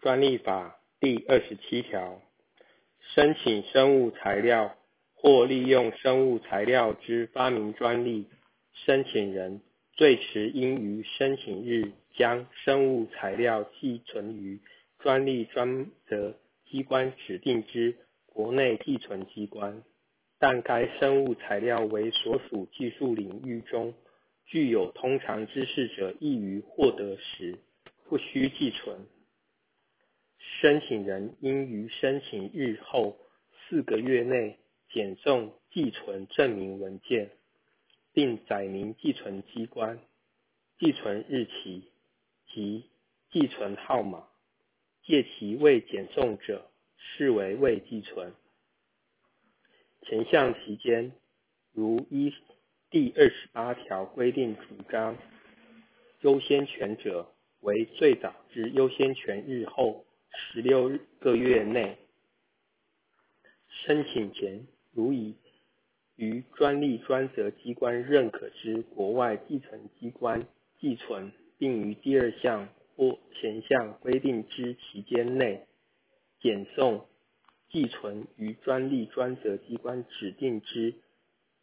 专利法第二十七条，申请生物材料或利用生物材料之发明专利，申请人最迟应于申请日将生物材料寄存于专利专责机关指定之国内寄存机关，但该生物材料为所属技术领域中具有通常知识者易于获得时，不需寄存。申请人应于申请日后四个月内检送寄存证明文件，并载明寄存机关、寄存日期及寄存号码，届期未检送者，视为未寄存。前项期间，如依第二十八条规定主张优先权者，为最早之优先权日后十六个月内。申请前，如已于专利专责机关认可之国外寄存机关寄存，并于第二项或前项规定之期间内检送寄存于专利专责机关指定之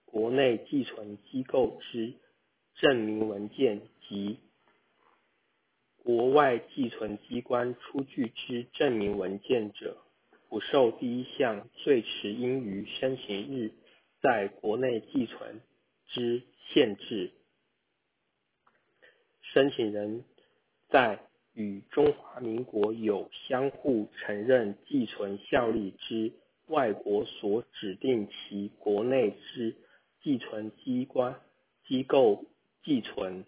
国内寄存机构之证明文件及国外寄存机关出具之证明文件者，不受第一项最迟应于申请日在国内寄存之限制。申请人在与中华民国有相互承认寄存效力之外国所指定其国内之寄存机关机构寄存，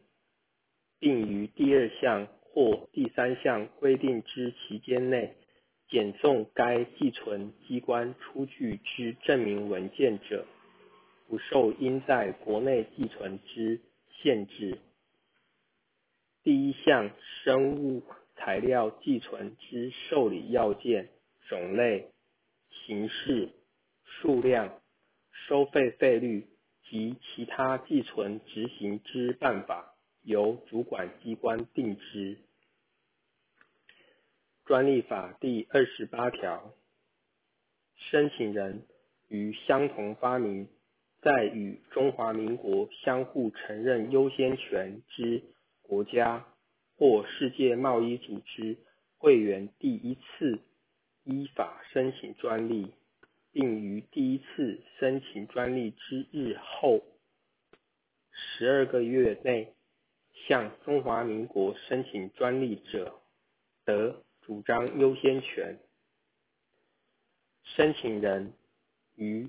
并于第二项或第三项规定之期间内检送该寄存机关出具之证明文件者，不受应在国内寄存之限制。第一项生物材料寄存之受理要件、种类、形式、数量、收费费率及其他寄存执行之办法，由主管机关定之。专利法第二十八条，申请人于相同发明在与中华民国相互承认优先权之国家或世界贸易组织会员第一次依法申请专利。并于第一次申请专利之日后十二个月内向中华民国申请专利者，得主张优先权。申请人于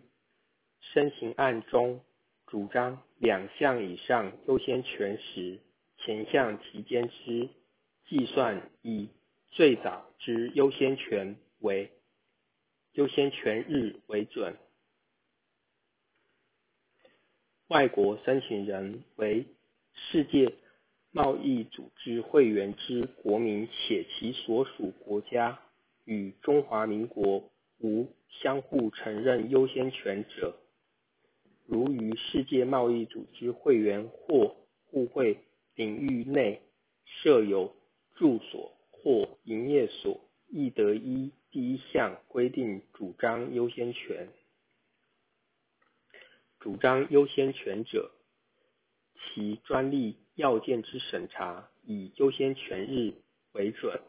申请案中主张两项以上优先权时，前项期间之计算以最早之优先权为。优先权日为准。外国申请人为世界贸易组织会员之国民，且其所属国家与中华民国无相互承认优先权者，如于世界贸易组织会员或互惠领域内设有住所或营业所，亦得依。第一项规定主张优先权，主张优先权者，其专利要件之审查以优先权日为准。